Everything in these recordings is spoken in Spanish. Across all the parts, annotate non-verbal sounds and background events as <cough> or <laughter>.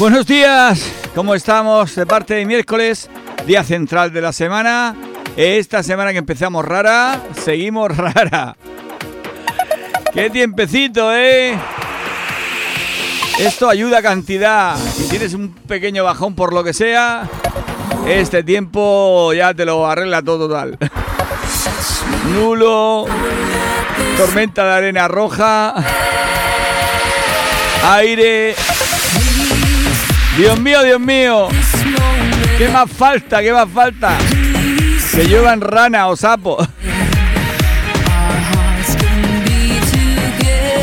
Buenos días, ¿cómo estamos? De parte de miércoles, día central de la semana. Esta semana que empezamos rara, seguimos <laughs> rara. ¡Qué tiempecito, eh! Esto ayuda a cantidad. Si tienes un pequeño bajón por lo que sea, este tiempo ya te lo arregla todo total. Nulo, tormenta de arena roja, aire, Dios mío, Dios mío. ¿Qué más falta? ¿Qué más falta? Que llevan rana o sapo.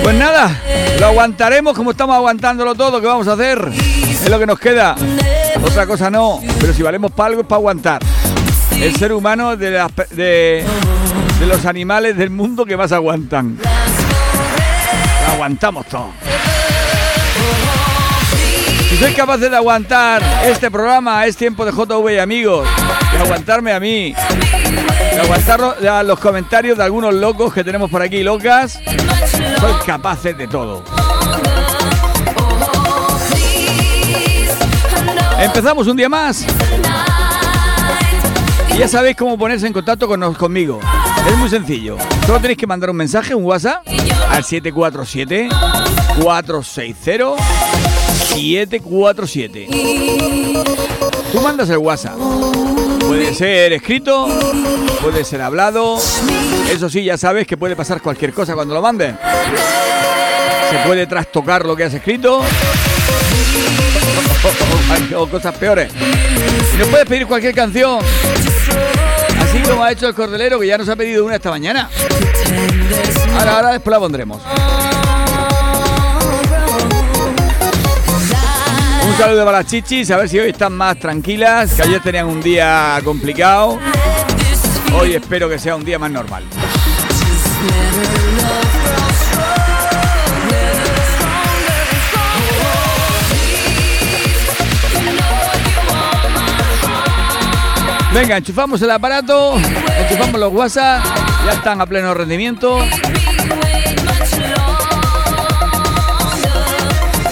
Pues nada, lo aguantaremos como estamos aguantándolo todo. ¿Qué vamos a hacer? Es lo que nos queda. Otra cosa no. Pero si valemos para algo es para aguantar. El ser humano de, de, los animales del mundo que más aguantan. Aguantamos todo. Si sois capaces de aguantar este programa, es tiempo de JV y amigos, de aguantarme a mí, de aguantar los comentarios de algunos locos que tenemos por aquí, locas, sois capaces de todo. Empezamos un día más. Y ya sabéis cómo ponerse en contacto con, conmigo. Es muy sencillo. Solo tenéis que mandar un mensaje, un WhatsApp, al 747 460 747. Tú mandas el WhatsApp. Puede ser escrito, puede ser hablado. Eso sí, ya sabes que puede pasar cualquier cosa cuando lo manden. Se puede trastocar lo que has escrito. <laughs> O cosas peores. Y nos puedes pedir cualquier canción. Así como ha hecho el cordelero que ya nos ha pedido una esta mañana. Ahora, ahora después la pondremos. Un saludo para las chichis, a ver si hoy están más tranquilas, que ayer tenían un día complicado. Hoy espero que sea un día más normal. Venga, enchufamos el aparato, enchufamos los WhatsApp, ya están a pleno rendimiento.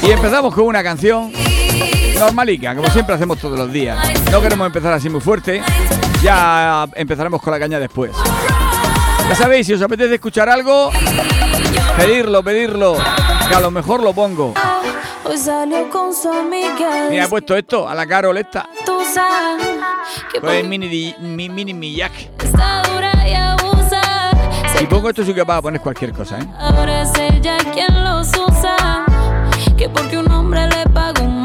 Y empezamos con una canción normalica, como siempre hacemos todos los días. No queremos empezar así muy fuerte, ya empezaremos con la caña después. Ya sabéis, si os apetece escuchar algo, pedirlo, pedirlo, que a lo mejor lo pongo. Mira, he puesto esto a la Carol esta. Pues mini, mi, mini Millac. Si pongo esto, sí que va a poner cualquier cosa, ¿eh? Ahora es ella quien los usa. Que porque un hombre le paga un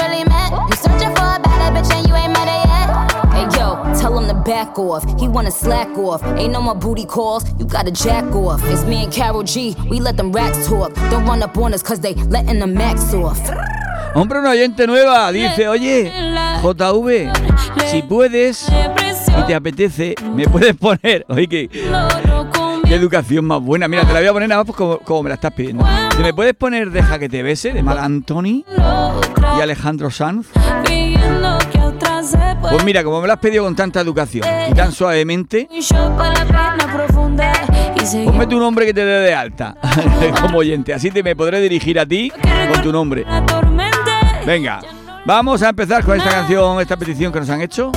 back off. He wanna slack off. Ain't no more booty calls. You gotta jack off. It's me and Carol G. We let them racks talk. Don't run up on us cause they letting the max off. Hombre, una oyente nueva dice, oye, JV, si puedes y te apetece, me puedes poner, oye, que, qué educación más buena. Mira, te la voy a poner nada más pues como, me la estás pidiendo. ¿Te me puedes poner Deja que te bese de Mal Anthony y Alejandro Sanz? Pues mira, como me lo has pedido con tanta educación y tan suavemente, ponme tu nombre que te dé de alta <laughs> como oyente. Así te me podré dirigir a ti con tu nombre. Venga, vamos a empezar con esta canción, esta petición que nos han hecho.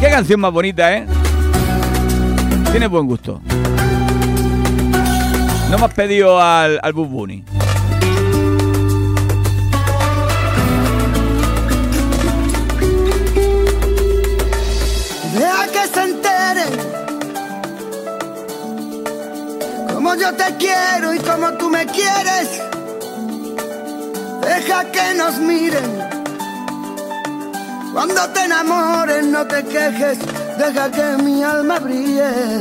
Qué canción más bonita, ¿eh? Tiene buen gusto. No me pedido al, al Bunny. Deja que se enteren como yo te quiero y como tú me quieres. Deja que nos miren. Cuando te enamores no te quejes, deja que mi alma brille.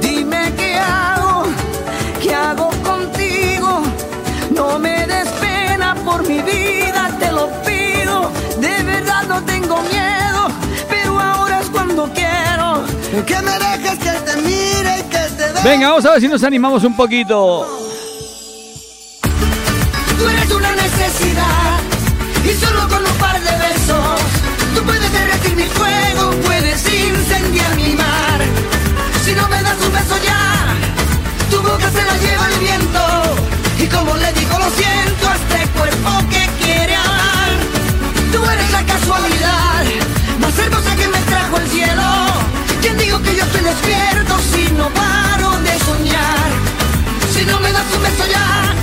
Dime qué hago, qué hago contigo. No me des pena por mi vida, te lo pido. De verdad no tengo miedo, pero ahora es cuando quiero. Que me dejes que te mire y que te dé. Venga, vamos a ver si nos animamos un poquito. Tú eres una necesidad y solo con un par de besos mi fuego, puedes incendiar mi mar. Si no me das un beso ya, tu boca se la lleva el viento y como le digo lo siento a este cuerpo que quiere amar. Tú eres la casualidad más hermosa que me trajo el cielo. ¿Quién digo que yo estoy despierto si no paro de soñar? Si no me das un beso ya,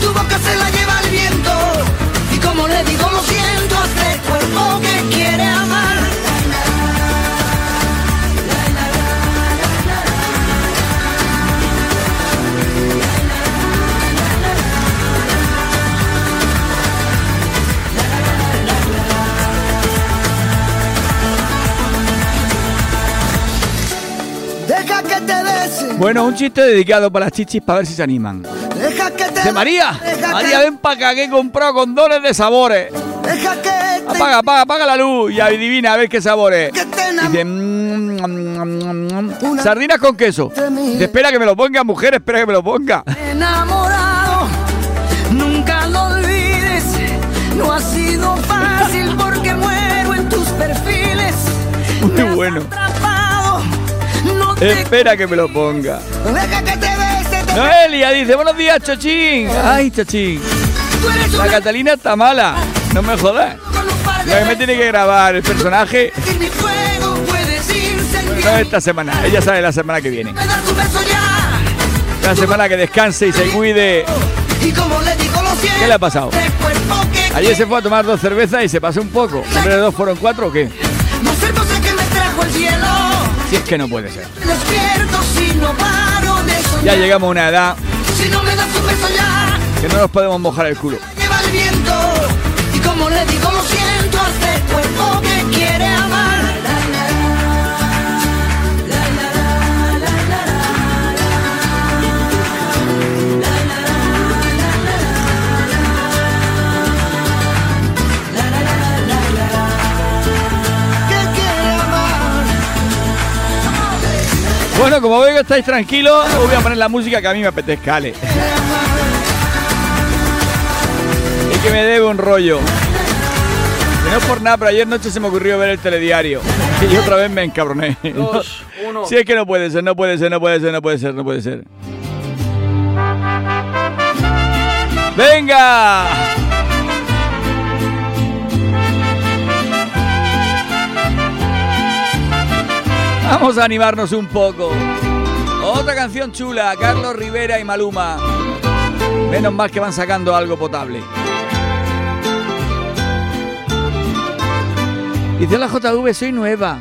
tu boca se la lleva el viento. Y como le digo lo siento a este cuerpo que quiere amar. Deja que te bese. Bueno, un chiste dedicado para las chichis para ver si se animan. De María. María, ven para acá que he comprado condones de sabores. Deja que te. Apaga, apaga, apaga la luz y adivina a ver qué sabores. Dice, mm, mm, mm, mm, Una- sardinas con queso. Te espera que me lo ponga, mujer, espera que me lo ponga. enamorado, nunca lo olvides. No ha sido fácil porque muero en tus perfiles. Muy bueno. Espera que me lo ponga. Deja que te- Noelia dice, buenos días, Chochín. Ay, Chochín. La Catalina está mala. No me jodas. La que me tiene que grabar el personaje no esta semana. Ella sabe la semana que viene. La semana que descanse y se cuide. Lo. ¿Qué le ha pasado? Ayer se fue a tomar dos cervezas y se pasó un poco. ¿En de dos fueron cuatro o qué? Si es que no puede ser. Despierto si no soñar. Ya llegamos a una edad Si no me das un beso ya, que no nos podemos mojar el culo. Bueno, como veo que estáis tranquilos, os voy a poner la música que a mí me apetezca. ale. Y que me debe un rollo. Que no es por nada, pero ayer noche se me ocurrió ver el telediario. Y otra vez me encabroné. Dos, uno. Si es que no puede ser, no puede ser, no puede ser, no puede ser, no puede ser. ¡Venga! Vamos a animarnos un poco. Otra canción chula, Carlos Rivera y Maluma. Menos mal que van sacando algo potable. Dice la JV, soy nueva.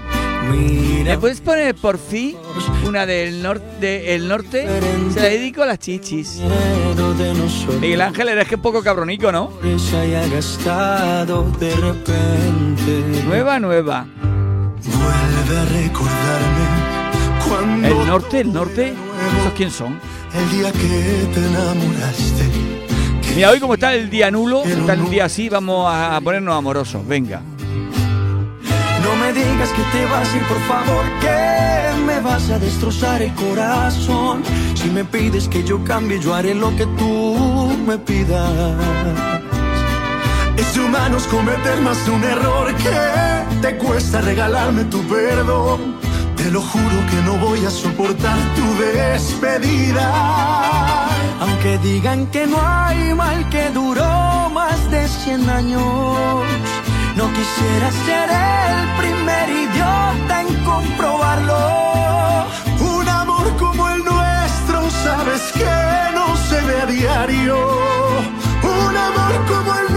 ¿Me puedes poner por fin una del norte? El norte? Se la dedico a las chichis. Miguel Ángel, eres que un poco cabronico, ¿no? Nueva, nueva. Vuelve a recordarme cuando ¿El norte? ¿El norte? ¿Esos quién son? el día que te enamoraste. Mira, hoy como está el día nulo, está el día así, vamos a ponernos amorosos. Venga. No me digas que te vas a ir, por favor, que me vas a destrozar el corazón. Si me pides que yo cambie, yo haré lo que tú me pidas. Es de humanos cometer más de un error que te cuesta regalarme tu perdón. Te lo juro que no voy a soportar tu despedida. Aunque digan que no hay mal que duró más de 100 años, no quisiera ser el primer idiota en comprobarlo. Un amor como el nuestro, sabes que no se ve a diario. Un amor como el nuestro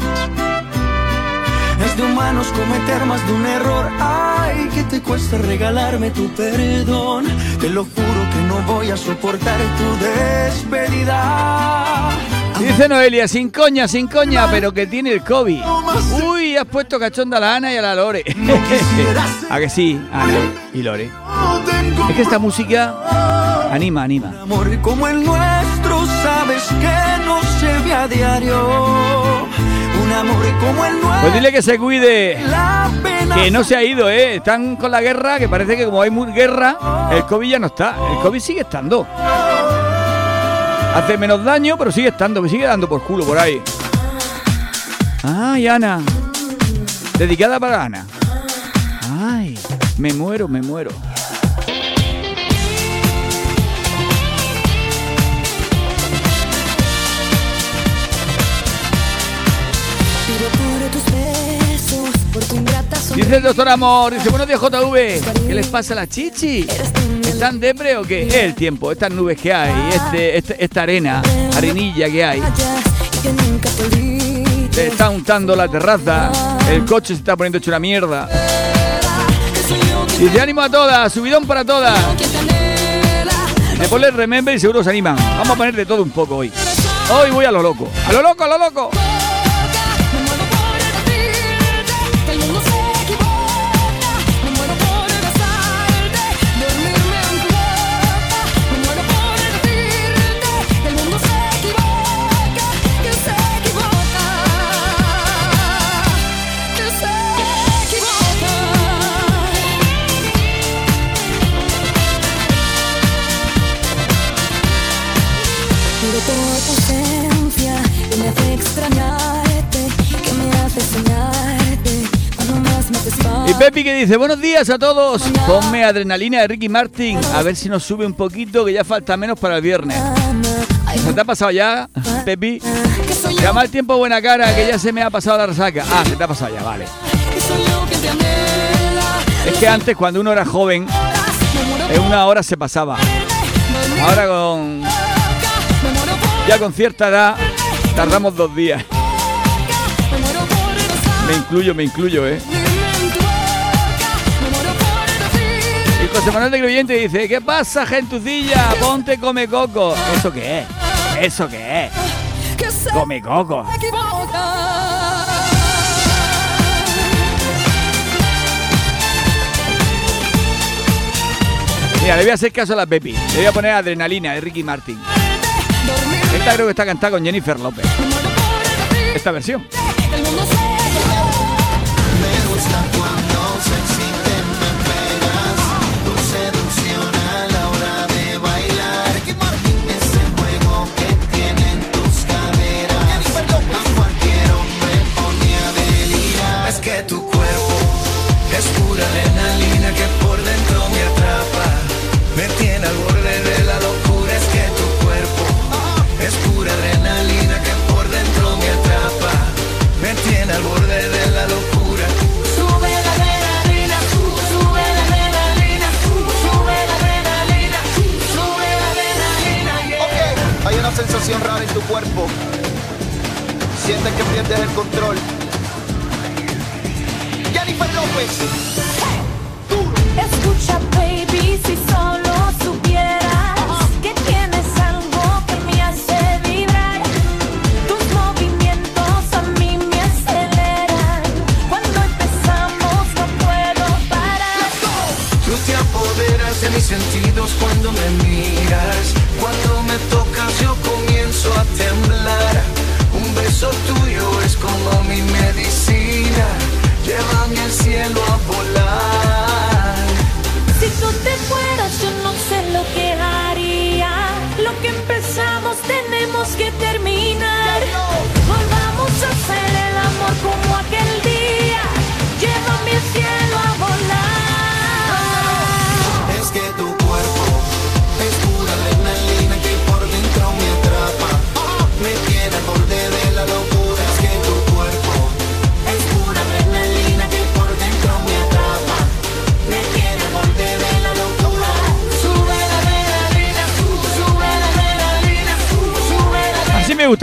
De humanos cometer más de un error. Ay, que te cuesta regalarme tu perdón. Te lo juro que no voy a soportar tu despedida. Dice Noelia, sin coña, sin coña, pero que tiene el COVID. Uy, has puesto cachonda a la Ana y a la Lore. <laughs> ¿A que sí, Ana y Lore? Es que esta música anima, anima. Amor como el nuestro, sabes que no se ve a diario. Pues dile que se cuide. Que no se ha ido, ¿eh? Están con la guerra, que parece que como hay mu- guerra, el COVID ya no está. El COVID sigue estando. Hace menos daño, pero sigue estando, me sigue dando por culo por ahí. Ay, Ana. Dedicada para Ana. Ay, me muero, me muero. Dice el doctor Amor, dice, buenos días JV, ¿qué les pasa a la chichi? ¿Están depre o qué? El tiempo, estas nubes que hay, este, este- esta arena, arenilla que hay. Se está untando la terraza, el coche se está poniendo hecho una mierda. Dice ánimo a todas, subidón para todas. Le ponle remember y seguro se animan. Vamos a poner de todo un poco hoy. Hoy voy a lo loco. A lo loco, a lo loco. Y Pepi que dice, buenos días a todos. Ponme adrenalina de Ricky Martin. A ver si nos sube un poquito, que ya falta menos para el viernes. ¿Se te ha pasado ya, Pepi? Llama el tiempo buena cara, que ya se me ha pasado la resaca. Ah, se te ha pasado ya, vale. Es que antes, cuando uno era joven, en una hora se pasaba. Ahora con ya con cierta edad tardamos dos días. Me incluyo, me incluyo, ¿eh? José Manuel de Creyente dice, ¿qué pasa, gentucilla? Ponte come coco. ¿Eso qué es? ¿Eso qué es? Come coco. Mira, le voy a hacer caso a la Pepi. Le voy a poner adrenalina de Ricky Martin. Esta creo que está cantada con Jennifer López. Esta versión.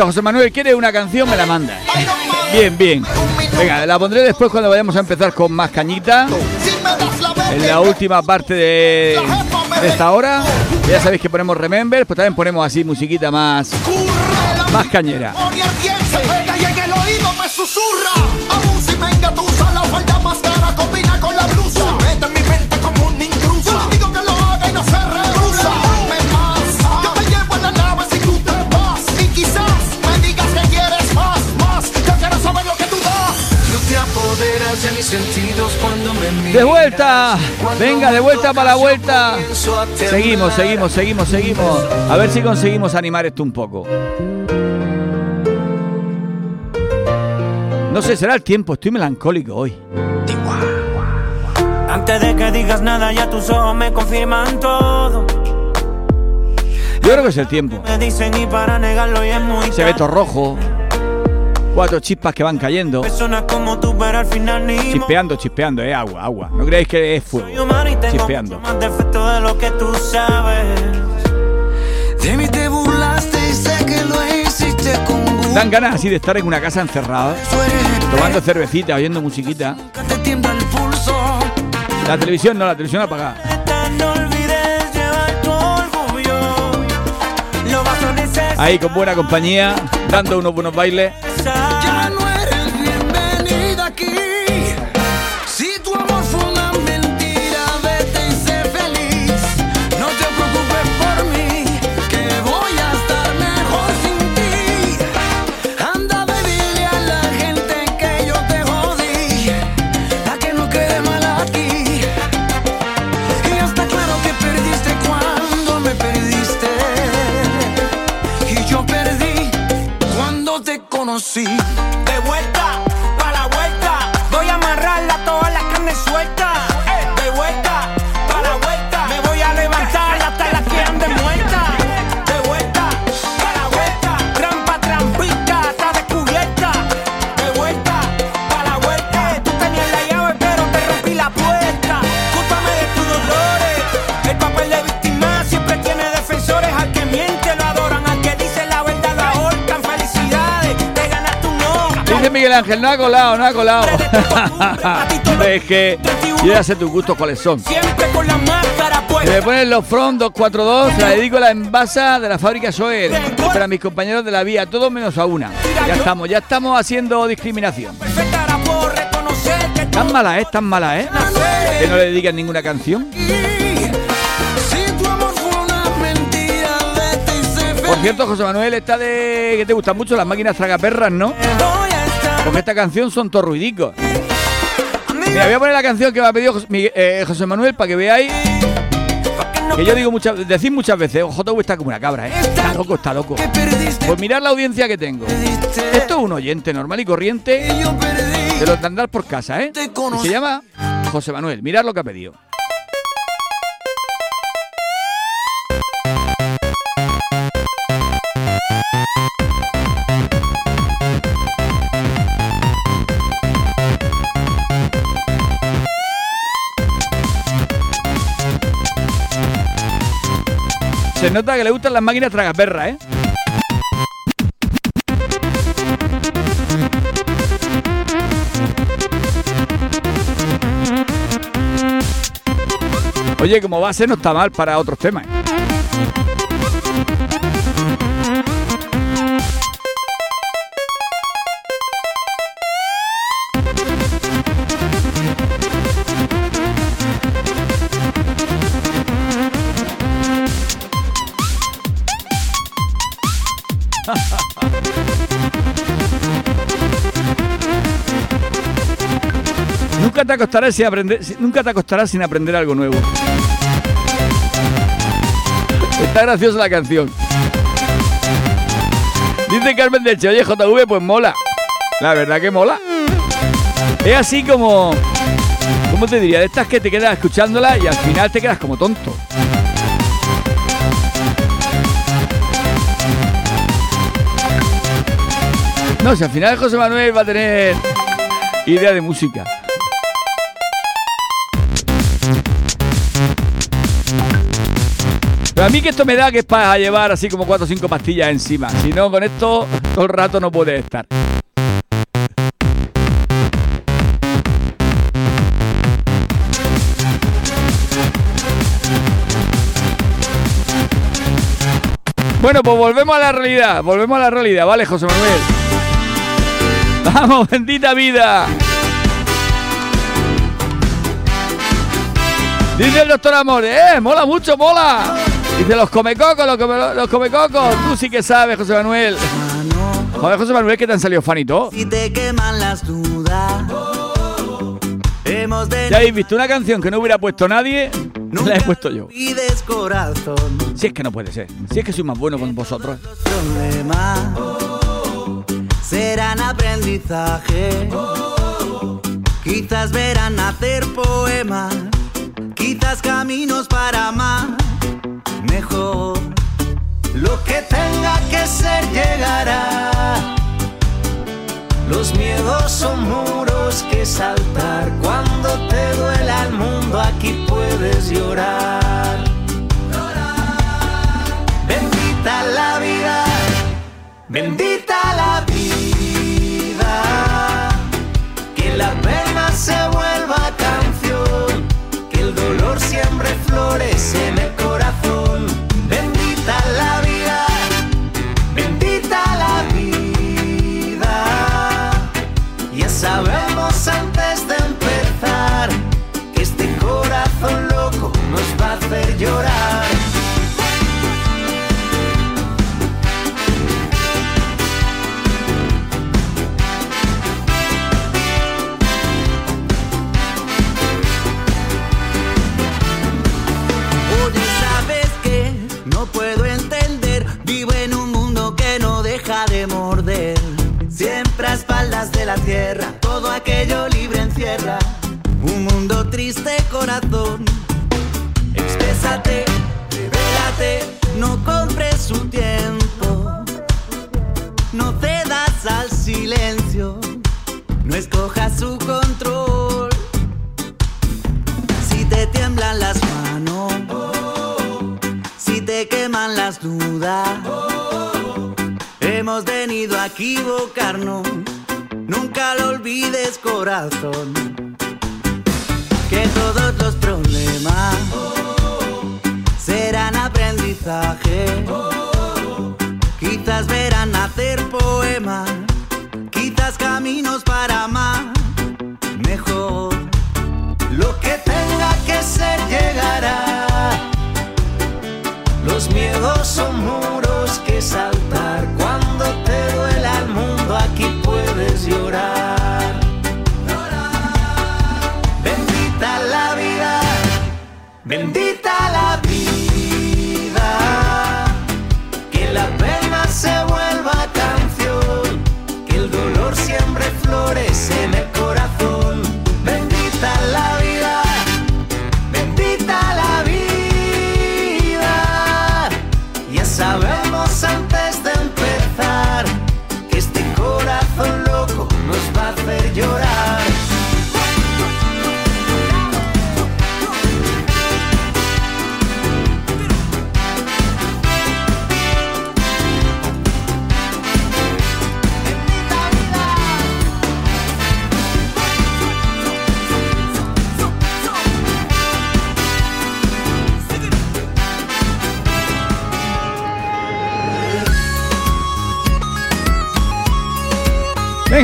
José Manuel. ¿Quieres una canción? Me la manda. Bien, bien. Venga, la pondré después cuando vayamos a empezar con más cañita. En la última parte de, de esta hora. Ya sabéis que ponemos Remember, pues también ponemos así musiquita más, más cañera. De vuelta, venga, de vuelta para la vuelta. Seguimos, seguimos, seguimos, seguimos. A ver si conseguimos animar esto un poco. No sé, será el tiempo, estoy melancólico hoy. Antes de que digas nada, ya tus ojos me confirman todo. Yo creo que es el tiempo. Me dicen y para negarlo y es muy Se ve todo rojo. Cuatro chispas que van cayendo. Personas como tú, pero al final ni mo- Chispeando, chispeando, eh, agua, agua. No creáis que es fuego. Chispeando. mucho más defecto de lo que tú sabes. De mí te burlaste y sé que lo hiciste con gusto. Dan ganas así de estar en una casa encerrada, tomando cervecita, oyendo musiquita. La televisión no, la televisión apagada. Ahí con buena compañía, dando unos buenos bailes. Ya Ángel, no ha colado, no ha colado. <laughs> es que yo ya sé tus gustos cuáles son. Me ponen los Front 242, se la dedico a la envasa de la fábrica Soer. Para mis compañeros de la vía, todos menos a una. Ya estamos, ya estamos haciendo discriminación. Tan mala es, tan mala es. Que no le dedican ninguna canción. Por cierto, José Manuel, está de. que te gustan mucho las máquinas tragaperras, ¿no? Porque esta canción son todos ruidicos. Mira, voy a poner la canción que me ha pedido eh, José Manuel para que veáis que yo digo muchas, decir muchas veces, "Oh, JV está como una cabra, ¿eh? Está loco, está loco. Pues mirad la audiencia que tengo. Esto es un oyente normal y corriente de los de andar por casa, ¿eh? Y se llama José Manuel. Mirad lo que ha pedido. Se nota que le gustan las máquinas tragaperras, ¿eh? Oye, como base no está mal para otros temas. Te acostarás sin aprender, nunca te acostarás sin aprender algo nuevo. Está graciosa la canción. Dice Carmen del Che, oye JV, pues mola. La verdad que mola. Es así como. ¿Cómo te diría? De estas que te quedas escuchándola y al final te quedas como tonto. No, si al final José Manuel va a tener idea de música. Pero a mí que esto me da que es para llevar así como cuatro o cinco pastillas encima. Si no, con esto todo el rato no puede estar. Bueno, pues volvemos a la realidad, volvemos a la realidad, ¿vale, José Manuel? Vamos, <laughs> bendita vida. Dice el doctor Amor, eh, mola mucho, mola. Dice los comecocos, los, come, los comecocos. Tú sí que sabes, José Manuel. Joder, José Manuel, que te han salido fanito. Si te queman las dudas. Ya habéis visto una canción que no hubiera puesto nadie, la he puesto yo. Si es que no puede ser. Si es que soy más bueno con vosotros. Los problemas serán aprendizaje. Quizás verán nacer poemas, quizás caminos para más. Mejor lo que tenga que ser llegará. Los miedos son muros que saltar. Cuando te duela el mundo, aquí puedes llorar. Bendita la vida, bendita la vida. Que la pena se vuelva canción, que el dolor siempre florece en el corazón. Tierra, todo aquello libre encierra. Un mundo triste, corazón. Exprésate, revélate, no compres su tiempo. No cedas al silencio, no escojas su control. Si te tiemblan las manos, si te queman las dudas, hemos venido a equivocarnos. Nunca lo olvides, corazón. Que todos los problemas serán aprendizaje. Quizás verán nacer poemas, quizás caminos para más. Mejor lo que tenga que ser llegará. Los miedos son muros que saltar.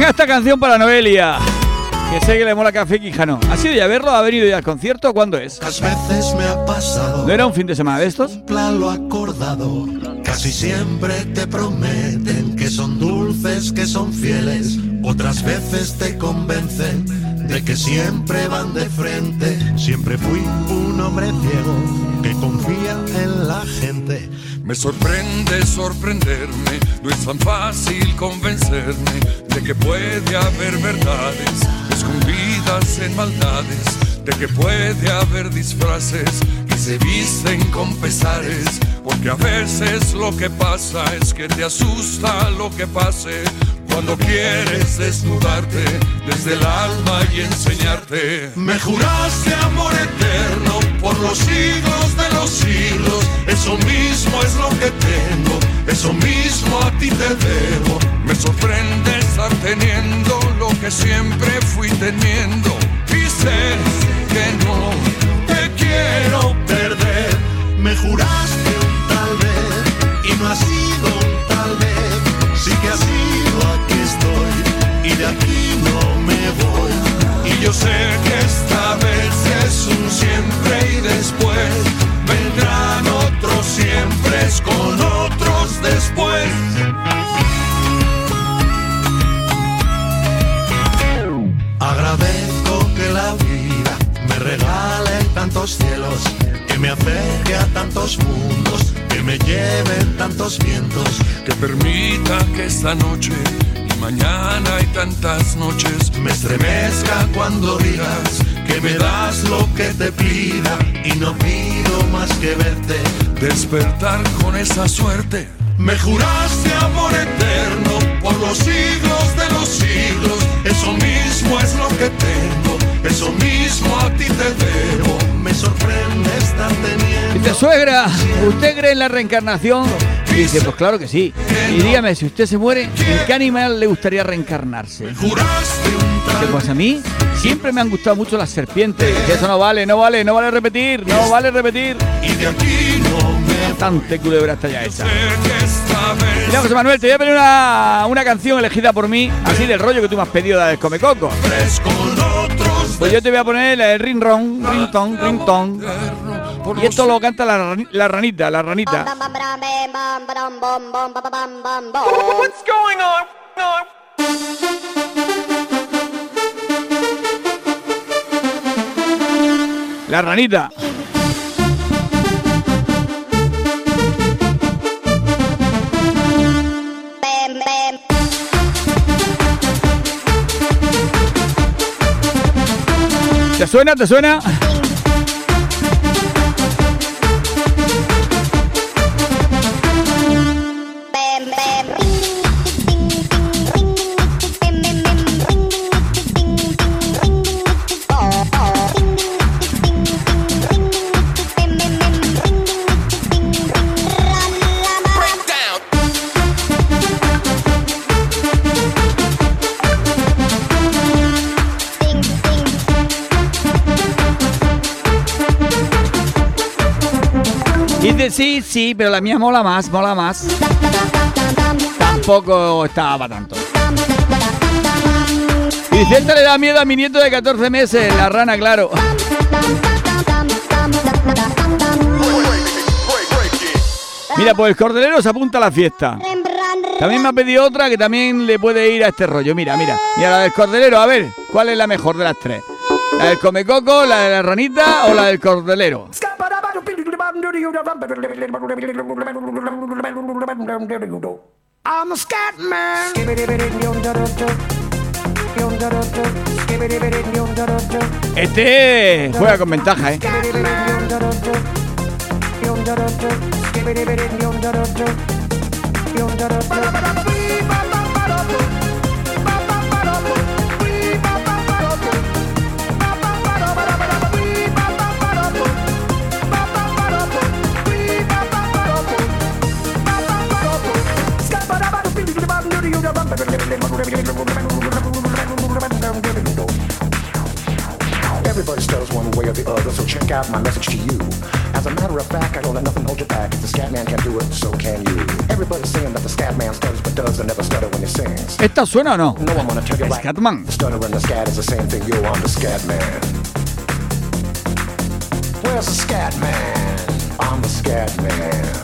Venga, esta canción para Noelia. Que sé que le mola Café Quijano. ¿Ha sido ya verlo? ¿Ha venido ya al concierto? ¿Cuándo es? Veces me ha pasado. ¿No era un fin de semana de estos? lo acordado. Casi siempre te prometen que son dulces, que son fieles. Otras veces te convencen de que siempre van de frente. Siempre fui un hombre ciego que confía en la gente. Me sorprende sorprenderme, no es tan fácil convencerme de que puede haber verdades escondidas en maldades, de que puede haber disfraces que se visten con pesares, porque a veces lo que pasa es que te asusta lo que pase. Cuando quieres desnudarte desde el alma y enseñarte, Me juraste amor eterno por los siglos de los siglos. Eso mismo es lo que tengo, eso mismo a ti te debo. Me sorprende estar lo que siempre fui teniendo. Y sé que no te quiero perder. Me juraste un tal vez y no ha sido un tal vez. Sí que ha sido de aquí no me voy. Y yo sé que esta vez es un siempre y después vendrán otros siempre con otros después. Agradezco que la vida me regale tantos cielos, que me acerque a tantos mundos, que me lleven tantos vientos. Que permita que esta noche mañana y tantas noches Me estremezca cuando digas que me das lo que te pida y no pido más que verte. despertar con esa suerte. Me juraste amor eterno por los siglos de los siglos. Eso mismo es lo que tengo, eso mismo a ti te debo. Me sorprende estar teniendo. Dice, suegra, ¿usted cree en la reencarnación? Y dice, pues claro que sí. Y dígame, si usted se muere, ¿en qué animal le gustaría reencarnarse? Dice, pues a mí siempre me han gustado mucho las serpientes. Eso no vale, no vale, no vale repetir, no vale repetir. y de aquí no Bastante culebra está ya hecha. Mira, José Manuel, te voy a pedir una, una canción elegida por mí, así del rollo que tú me has pedido del Come Coco. Pues yo te voy a poner del ring ring ton, ring ton. Por Y esto lo canta la, rani- la ranita, la ranita. What's going on? La ranita. ¿Te suena? ¿Te suena? Sí, sí, pero la mía mola más, mola más. Tampoco estaba para tanto. Y dice, esta le da miedo a mi nieto de 14 meses, la rana, claro. Mira, pues el cordelero se apunta a la fiesta. También me ha pedido otra que también le puede ir a este rollo. Mira, mira. Mira, la del cordelero, a ver, ¿cuál es la mejor de las tres? ¿La del comecoco, la de la ranita o la del cordelero? I'm a scat man. Este juega con ventaja, ¿eh? Everybody stutters one way or the other, so check out my message to you. As a matter of fact, I don't let nothing hold you back. If the scat man can do it, so can you. Everybody's saying that the scat man stutters but does and never stutter when he sings. ¿Esta suena o no? No, I'm gonna tell you. Scatman. The stutter and the scat is the same thing. Yo, I'm the scat man. Where's the scat man? I'm the scat man.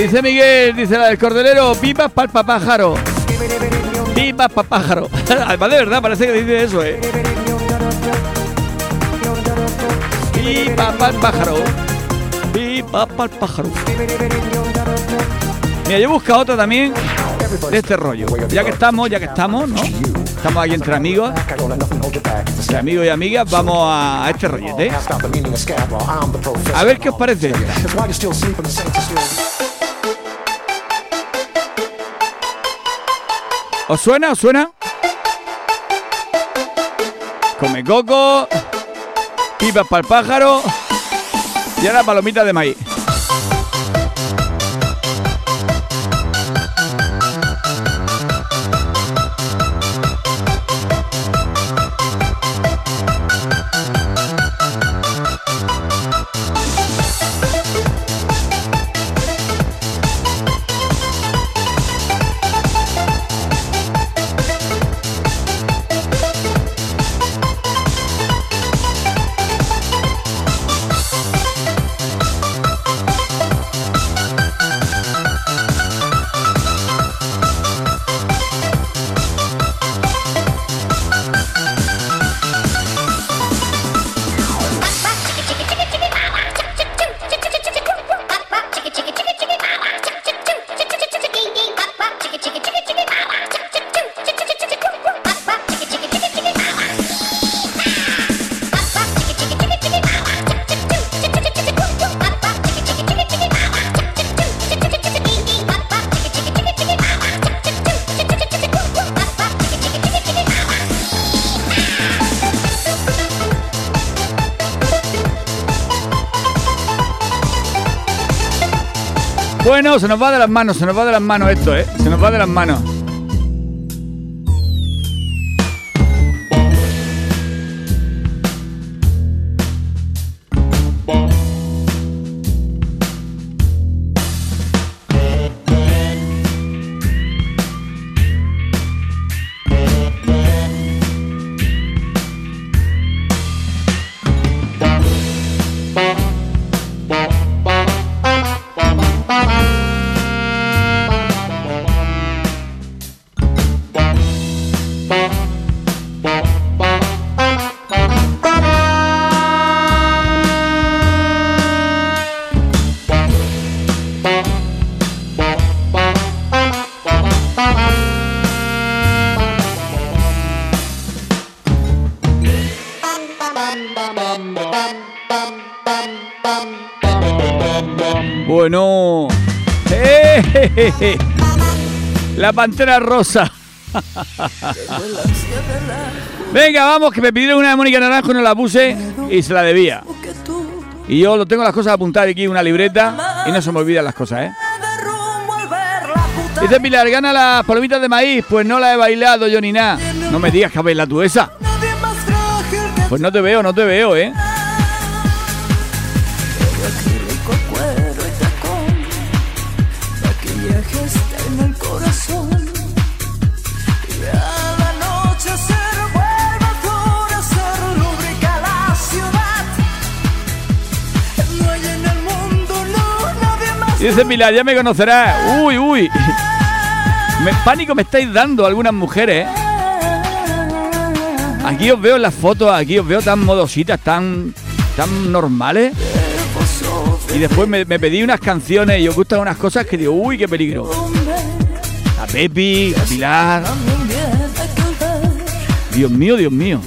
Dice Miguel, dice la del cordelero, para el papájaro. Pipas para pájaro. Además, <laughs> de verdad, parece que dice eso, ¿eh? Para el pájaro. Pipa pa'l pájaro. Mira, yo he buscado otra también de este rollo. Ya que estamos, ya que estamos, ¿no? Estamos aquí entre amigos, entre amigos y amigas, vamos a, este rollete. A ver qué os parece. ¿Os suena? ¿Os suena? Come coco, pipas para el pájaro y ahora palomitas de maíz. Se nos va de las manos, se nos va de las manos esto, ¿eh? Se nos va de las manos. La pantera rosa. Venga, vamos, que me pidieron una de Mónica Naranjo, no la puse y se la debía. Y yo lo tengo las cosas apuntadas aquí una libreta y no se me olvidan las cosas, ¿eh? Dice Pilar, gana las palomitas de maíz. Pues no la he bailado yo ni nada. No me digas que has bailado tú esa. Pues no te veo, no te veo, ¿eh? Y dice Pilar, ya me conocerás. Uy, uy. Me, pánico me estáis dando algunas mujeres, ¿eh? Aquí os veo en las fotos, aquí os veo tan modositas, tan, tan normales. Y después me, me pedí unas canciones y os gustan unas cosas que digo, uy, qué peligro. A Pepi, a Pilar. Dios mío, Dios mío.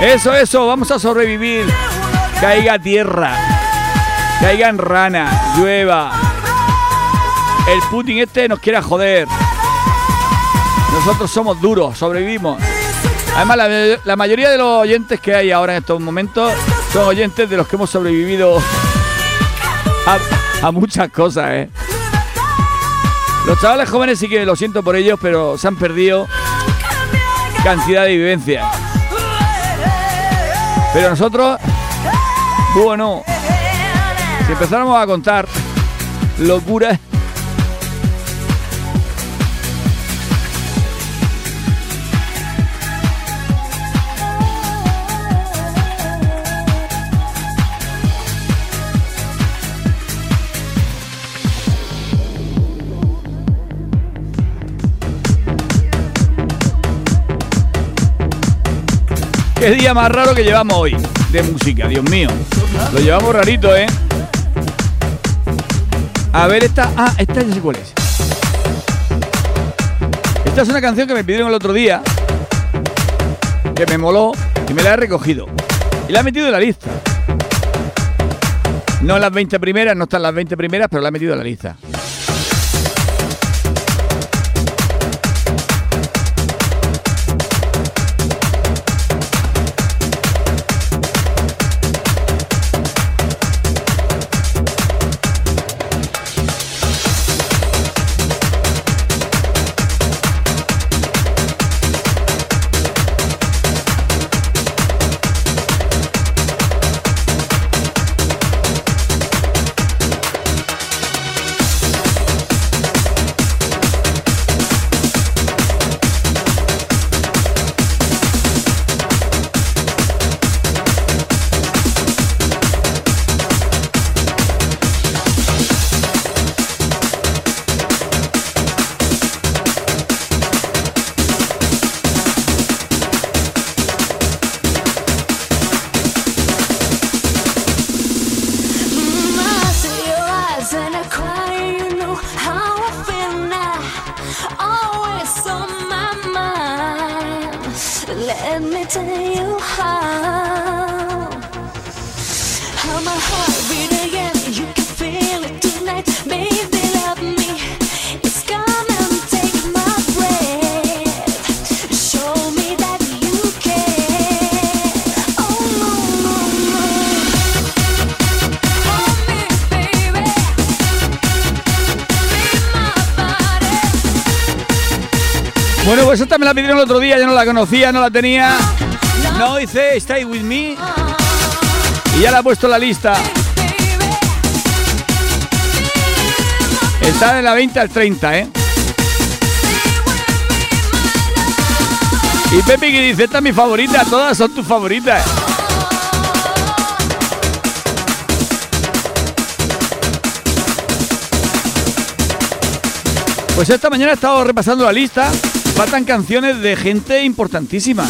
Eso, eso, vamos a sobrevivir. Caiga tierra, caigan rana, llueva. El Putin este nos quiere joder. Nosotros somos duros, sobrevivimos. Además, la, mayoría de los oyentes que hay ahora en estos momentos son oyentes de los que hemos sobrevivido a, a muchas cosas, ¿eh? Los chavales jóvenes sí que lo siento por ellos, pero se han perdido cantidad de vivencias. Pero nosotros, bueno, si empezáramos a contar locuras. Qué día más raro que llevamos hoy de música, Dios mío. Lo llevamos rarito, ¿eh? A ver, esta. Ah, esta ya sé cuál es. Esta es una canción que me pidieron el otro día. Que me moló y me la he recogido. Y la he metido en la lista. No en las 20 primeras, no están las 20 primeras, pero la he metido en la lista. La pidieron el otro día, yo no la conocía, no la tenía. No hice Stay With Me. Y ya la he puesto la lista. Está de la 20 al 30, ¿eh? Y Pepe que dice, esta es mi favorita, todas son tus favoritas. Pues esta mañana he estado repasando la lista. Faltan canciones de gente importantísima.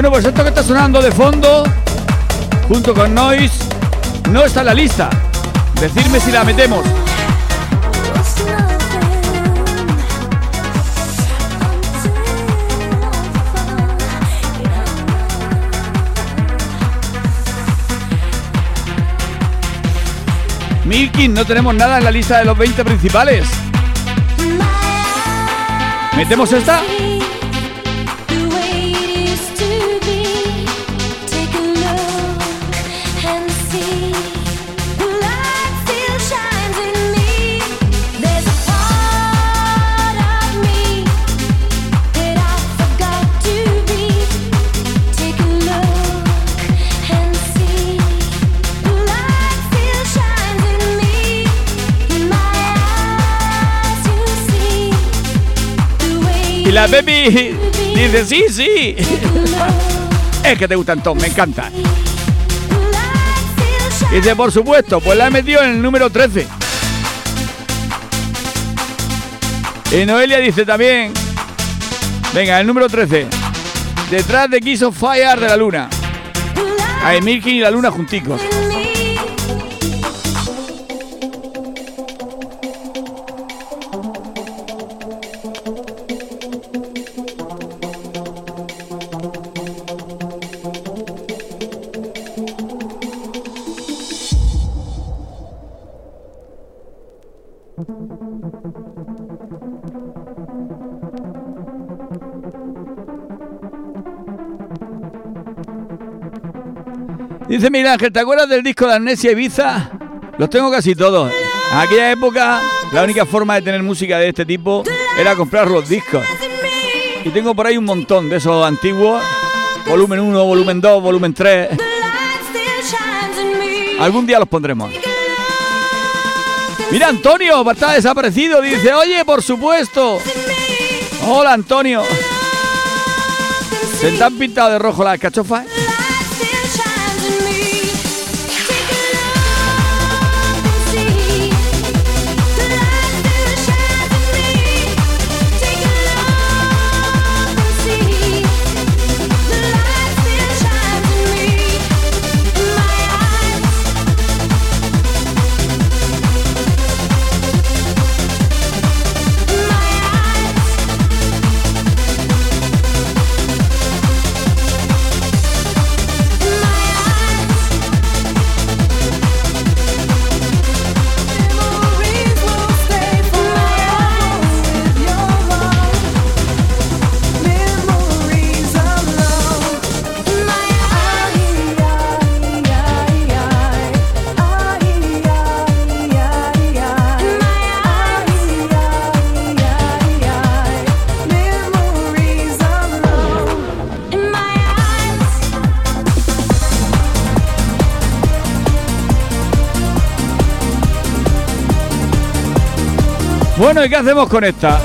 Bueno, pues esto que está sonando de fondo, junto con Noise, no está en la lista. Decidme si la metemos. Milking, no tenemos nada en la lista de los 20 principales. ¿Metemos esta? Y la Pepi dice, sí, sí. <laughs> Es que te gustan todos, me encanta. Y dice, por supuesto, pues la he metido en el número 13. Y Noelia dice también, venga, el número 13. Detrás de Kiss of Fire de la Luna. A Milky y la Luna junticos. Dice Miguel Ángel, ¿te acuerdas del disco de Amnesia Ibiza? Los tengo casi todos. En aquella época, la única forma de tener música de este tipo era comprar los discos. Y tengo por ahí un montón de esos antiguos. Volumen 1, volumen 2, volumen 3. Algún día los pondremos. Mira, Antonio, está desaparecido. Dice, oye, por supuesto. Hola, Antonio. ¿Se te han pintado de rojo las cachofas? Bueno, ¿y qué hacemos con esta?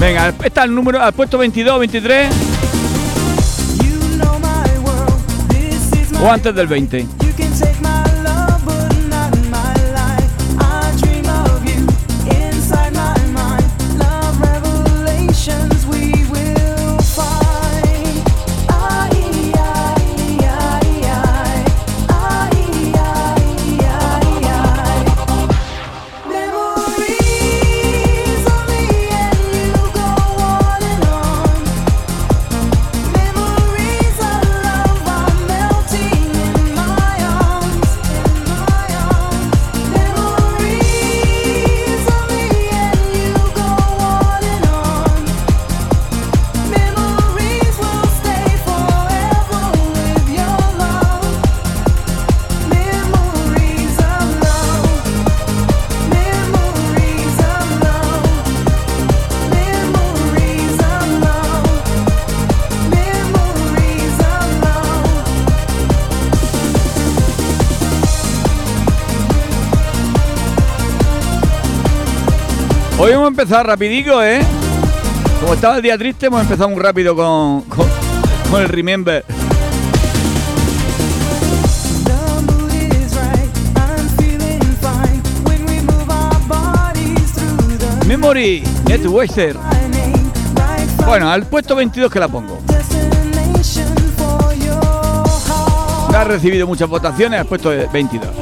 Venga, está el número, al puesto 22, 23 o antes del 20. Empezado rapidico, ¿eh? Como estaba el día triste, hemos empezado muy rápido con, con, el Remember. Memory, Netwester. Bueno, al puesto 22 que la pongo. Ha recibido muchas votaciones al puesto 22.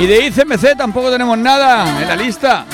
Y de ICMC tampoco tenemos nada en la lista.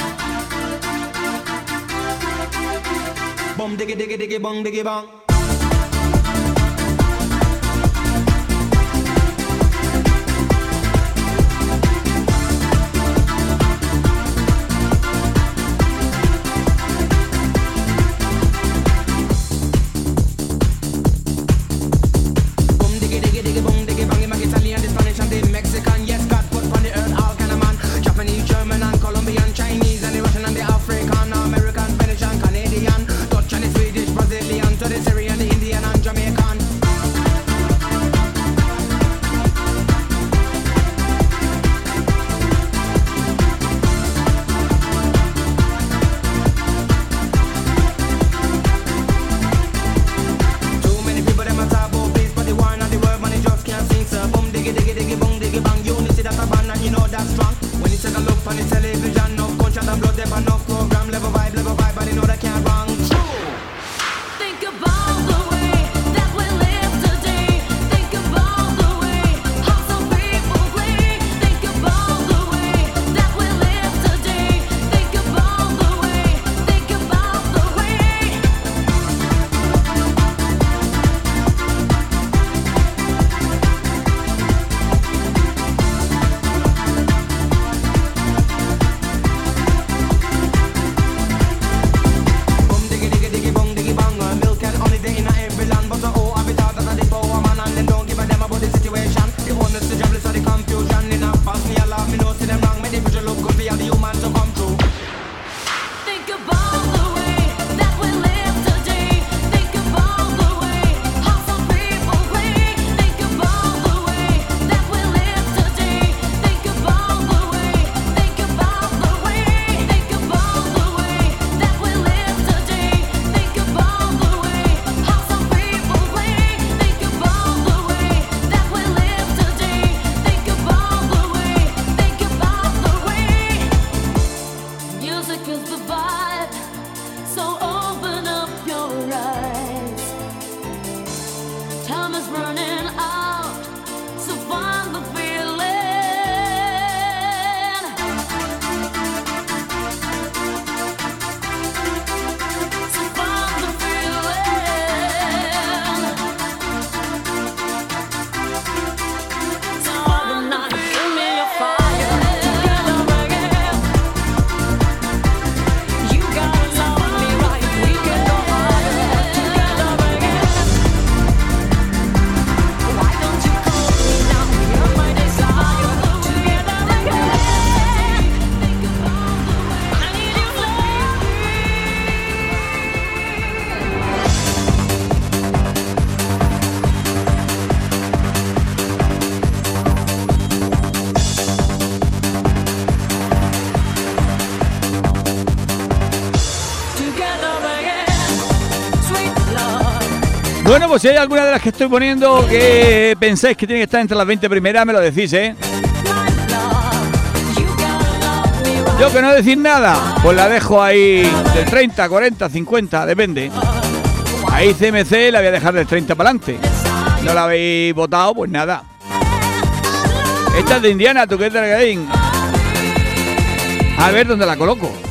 Si hay alguna de las que estoy poniendo que pensáis que tiene que estar entre las 20 primeras, me lo decís, ¿eh? Yo que no decir nada, pues la dejo ahí del 30, 40, 50, depende. Ahí CMC la voy a dejar del 30 para adelante. No la habéis votado, pues nada. Esta es de Indiana, tú que es de A ver dónde la coloco.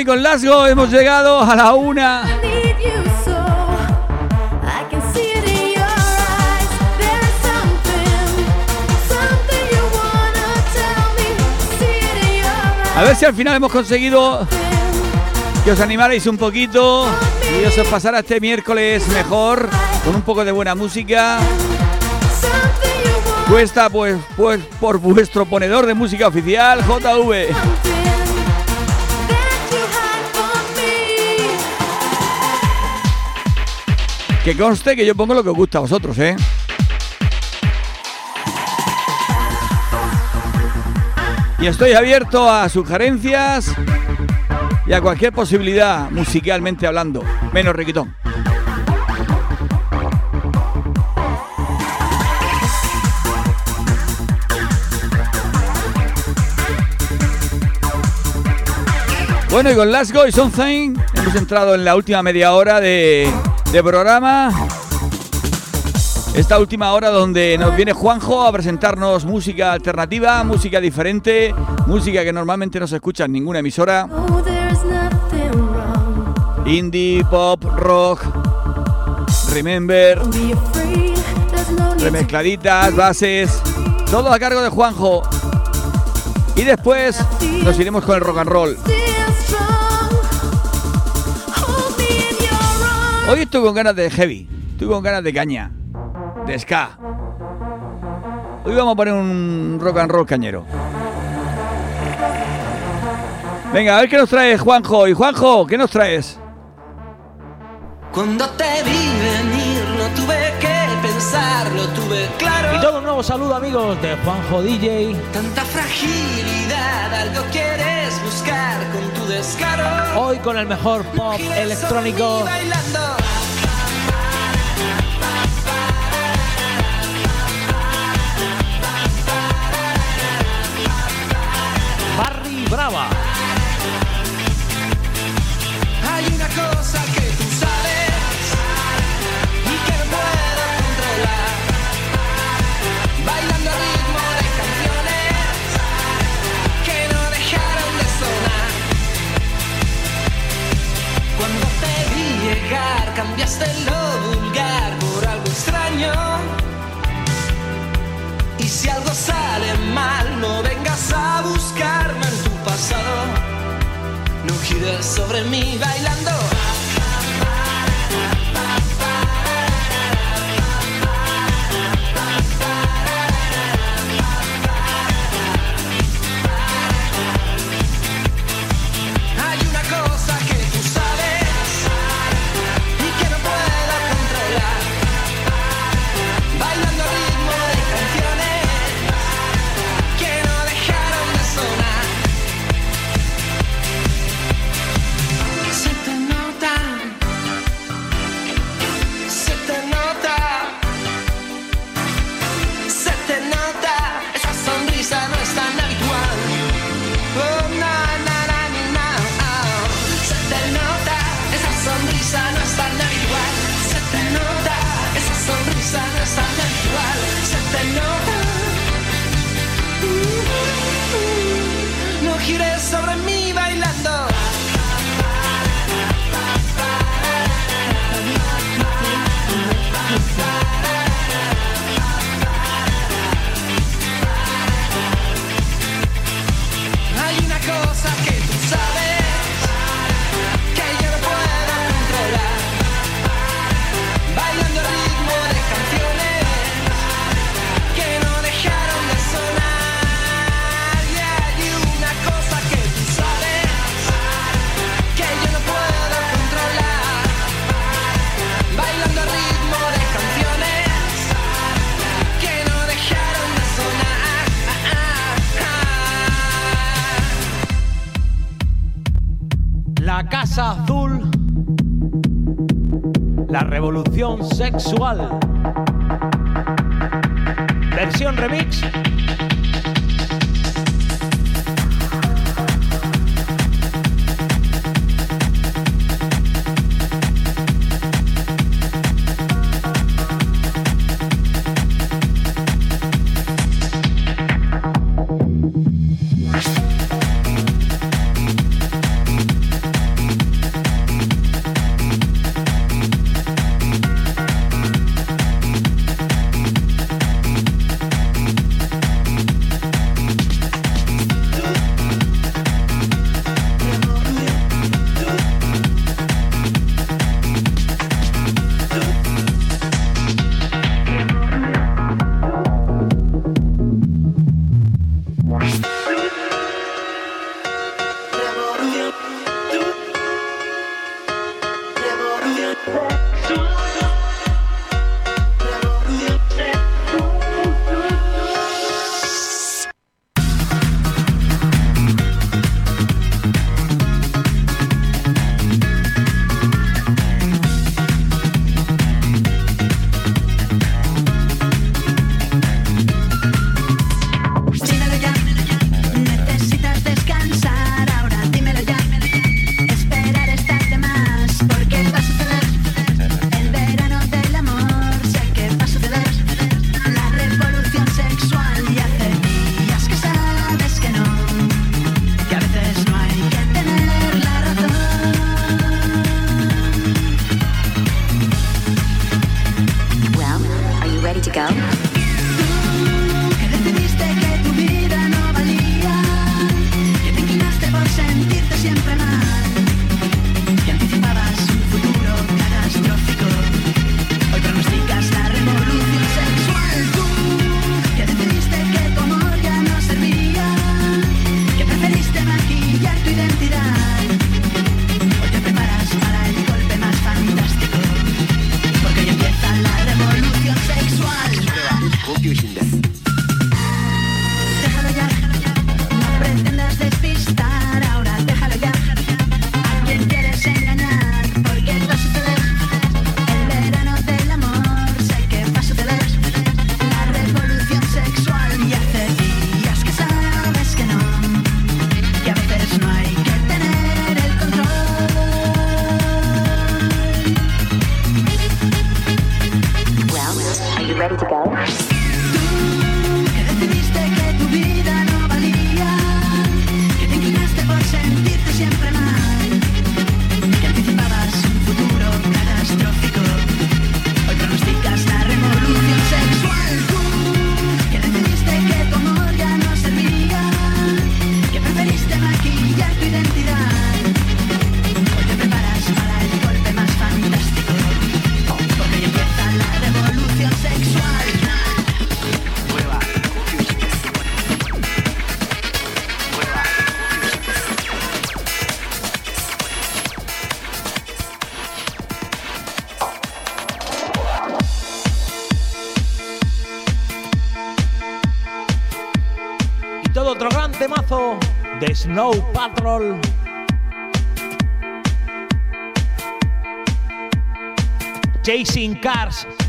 Arms. Bueno, y con Lasgo hemos llegado a la una. A ver si al final hemos conseguido que os animarais un poquito y os pasara este miércoles mejor, con un poco de buena música. Puesta pues, pues por vuestro ponedor de música oficial, JV. Que conste que yo pongo lo que os gusta a vosotros, ¿eh? Y estoy abierto a sugerencias y a cualquier posibilidad musicalmente hablando, menos requitón. Bueno, y con Let's Go y Something hemos entrado en la última media hora de, de programa. Esta última hora donde nos viene Juanjo a presentarnos música alternativa, música diferente, música que normalmente no se escucha en ninguna emisora. Indie, pop, rock, remember, remezcladitas, bases, todo a cargo de Juanjo. Y después nos iremos con el rock and roll. Hoy estoy con ganas de heavy, estoy con ganas de caña, de ska. Hoy vamos a poner un rock and roll cañero. Venga, a ver qué nos trae Juanjo. Y Juanjo, ¿qué nos traes? Cuando te vi venir no tuve que pensarlo, tuve claro. Y todo un nuevo saludo amigos de Juanjo DJ. Tanta fragilidad, algo quieres buscar con tu descaro. Hoy con el mejor pop electrónico. Bailando. Brava. Hay una cosa que tú sabes y que no puedo controlar. Bailando al ritmo de canciones que no dejaron de sonar. Cuando te vi llegar, cambiaste lo vulgar por algo extraño. Y si algo sale mal, no vengas a tu No gires sobre mí bailando. Azul. La Revolución Sexual. Versión remix. Cars.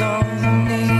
all you need.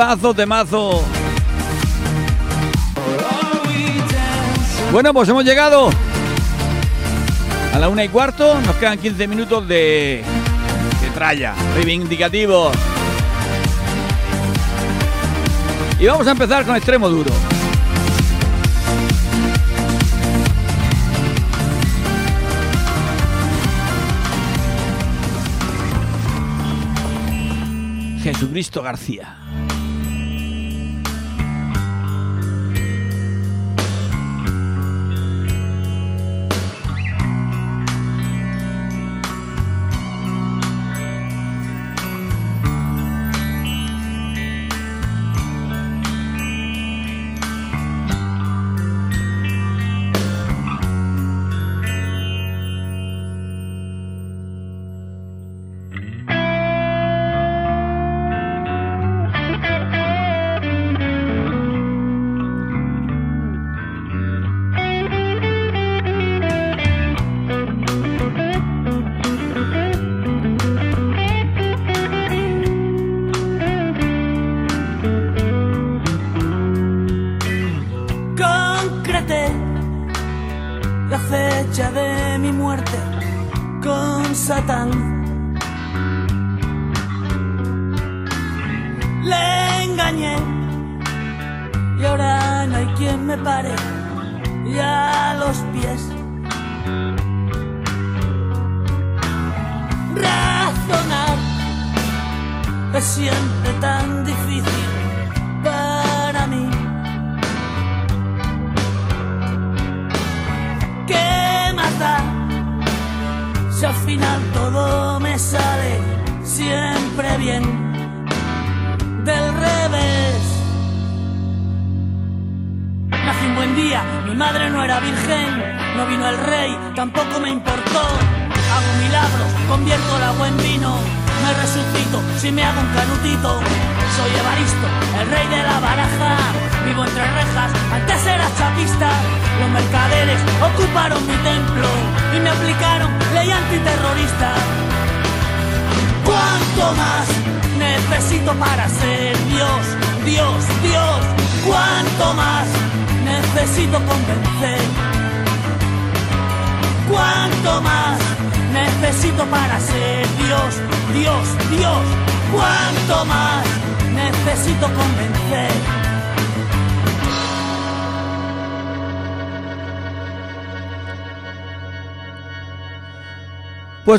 temazo, temazo. Bueno, pues hemos llegado a la una y cuarto. Nos quedan 15 minutos de, de tralla, reivindicativos. Y vamos a empezar con extremo duro. Jesucristo García.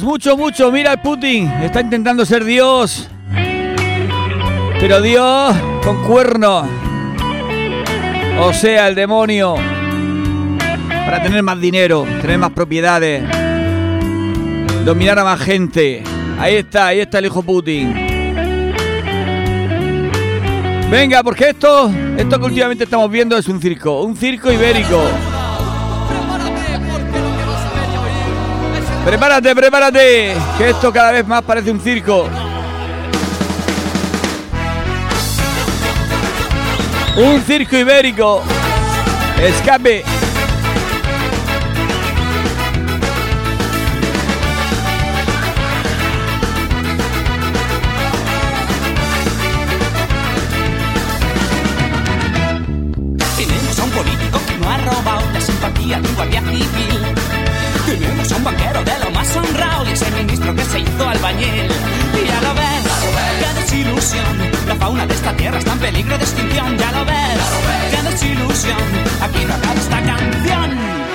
Pues mucho, mucho. Mira el Putin. Está intentando ser Dios. Pero Dios con cuernos. O sea, el demonio. Para tener más dinero, tener más propiedades. Dominar a más gente. Ahí está, ahí está el hijo Putin. Venga, porque esto, esto que últimamente estamos viendo es un circo. Un circo ibérico. Prepárate, prepárate, que esto cada vez más parece un circo. Un circo ibérico. Escape. Banquero de lo más honrado y ese ministro que se hizo albañil. Y ya lo ves, qué desilusión. La fauna de esta tierra está en peligro de extinción. Ya lo ves, qué desilusión. Aquí no acaba esta canción.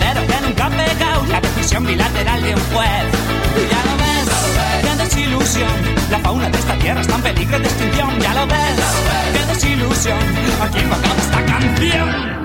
Que nunca ha pegado la decisión bilateral de un juez. Ya lo ves, qué desilusión. La fauna de esta tierra está en peligro de extinción. Ya lo ves, qué desilusión. Aquí acaba esta canción.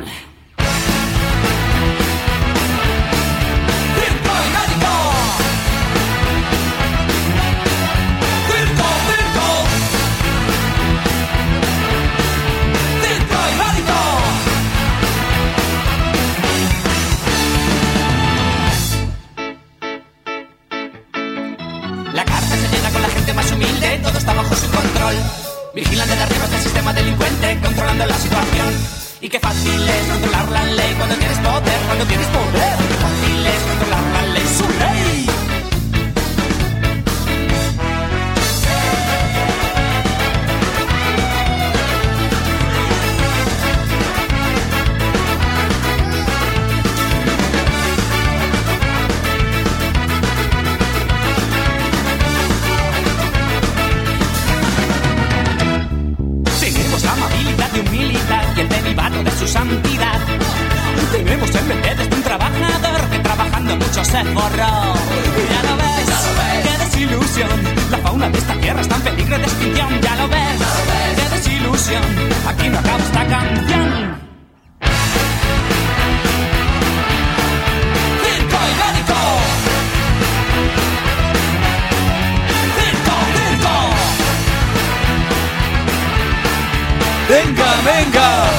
Venga,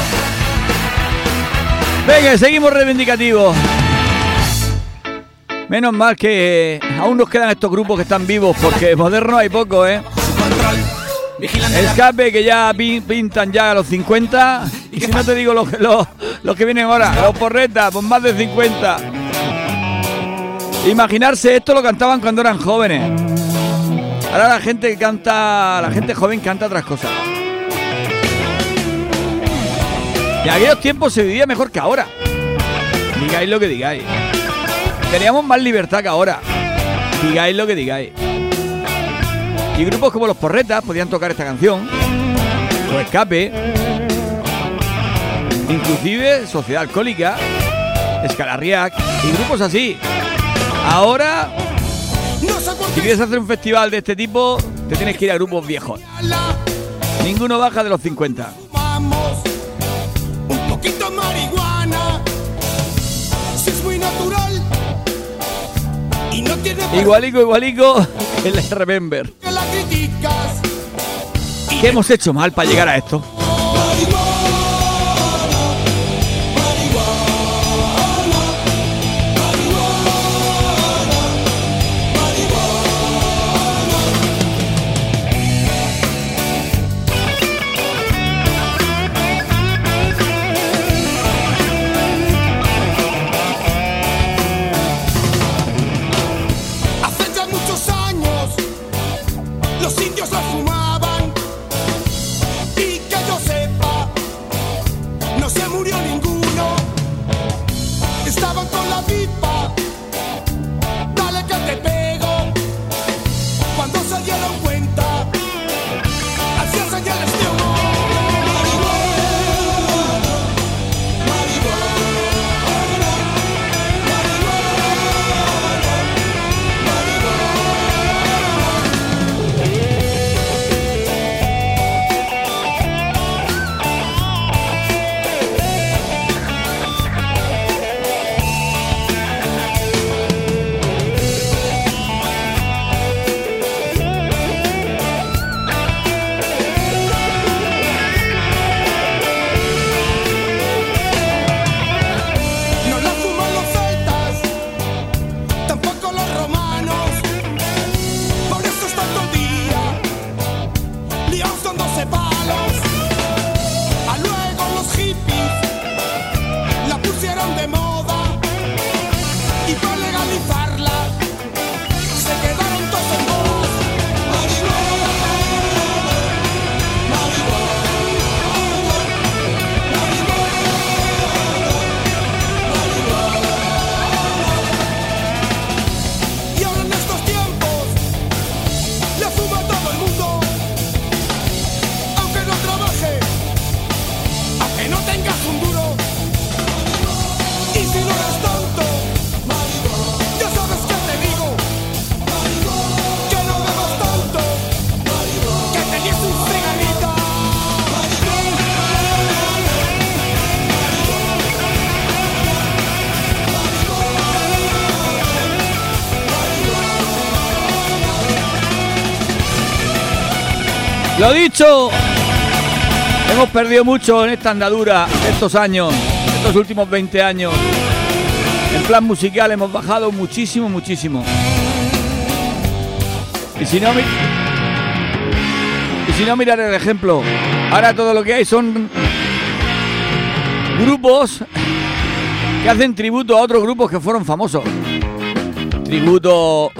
venga. Seguimos reivindicativos. Menos mal que aún nos quedan estos grupos que están vivos, porque <laughs> moderno hay poco, ¿eh? Escape que ya pin- pintan ya a los 50. Y si no te digo los, los, los que vienen ahora, los porretas, pues más de 50. Imaginarse esto lo cantaban cuando eran jóvenes. Ahora la gente canta, la gente joven canta otras cosas. En aquellos tiempos se vivía mejor que ahora. Digáis lo que digáis. Teníamos más libertad que ahora. Digáis lo que digáis. Y grupos como los Porretas podían tocar esta canción. O Escape. Inclusive Sociedad Alcohólica. Escalarriac. Y grupos así. Ahora, si quieres hacer un festival de este tipo, te tienes que ir a grupos viejos. Ninguno baja de los 50. Poquito marihuana. Si es muy natural y no tiene Igualico, igualico, <laughs> el Remember. la criticas. ¿Qué hemos hecho mal para llegar a esto? Hemos perdido mucho en esta andadura estos años, estos últimos 20 años. En plan musical hemos bajado muchísimo, muchísimo. Y si no, y si no mirar el ejemplo, ahora todo lo que hay son grupos que hacen tributo a otros grupos que fueron famosos. Tributo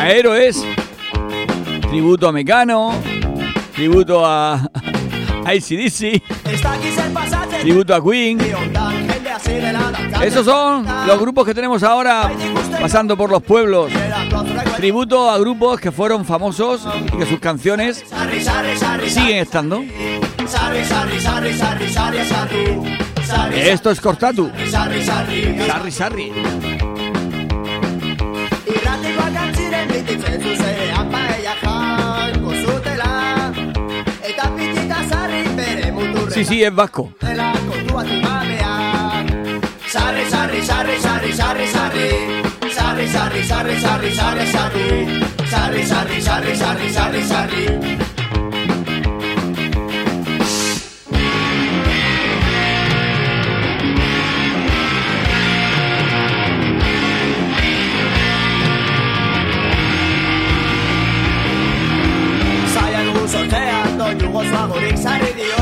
a héroes, tributo a Mecano, tributo a, a ACDC, tributo a Queen. Esos son los grupos que tenemos ahora pasando por los pueblos. Tributo a grupos que fueron famosos y que sus canciones siguen estando. Esto es Cortatu. Sarri Sarri. Sí, sí, es vasco. dela kontuatu gabeak Sarri, sarri, sarri, sarri, sarri, sarri Sarri, sarri, sarri, sarri, sarri, sarri Sarri, sarri, sarri, sarri, sarri, sarri dagorik Sarri diorriak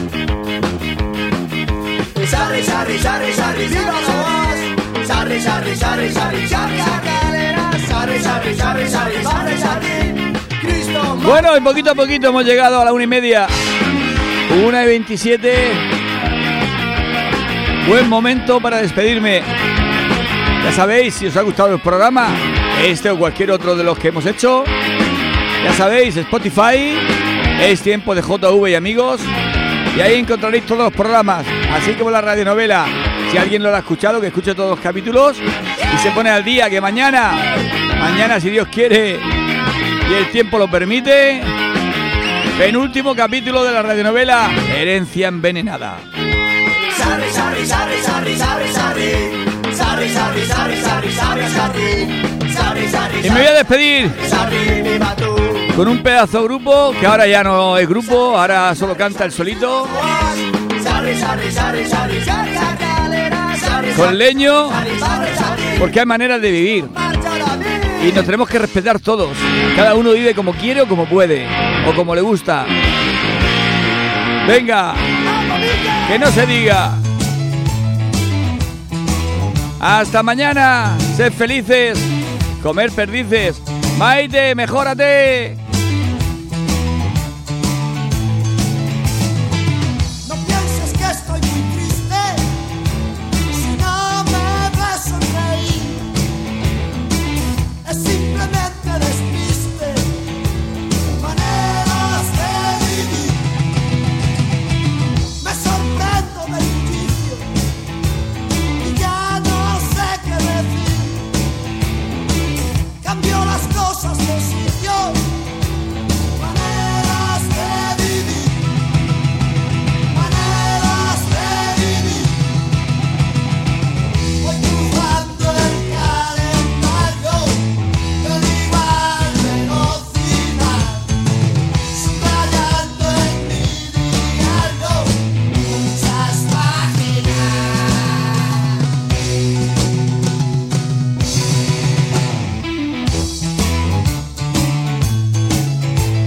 Bueno, y poquito a poquito hemos llegado a la una y media. Una y veintisiete. Buen momento para despedirme. Ya sabéis, si os ha gustado el programa, este o cualquier otro de los que hemos hecho, ya sabéis, Spotify, es tiempo de JV y amigos, y ahí encontraréis todos los programas, así como la radionovela. Si alguien lo ha escuchado, que escuche todos los capítulos. Y se pone al día, que mañana, mañana si Dios quiere y el tiempo lo permite, penúltimo capítulo de la radionovela Herencia envenenada. Y me voy a despedir con un pedazo grupo que ahora ya no es grupo, ahora solo canta el solito, con leño, porque hay maneras de vivir. Y nos tenemos que respetar todos. Cada uno vive como quiere o como puede, o como le gusta. Venga, que no se diga. Hasta mañana, sed felices, comer perdices. Maite, mejórate.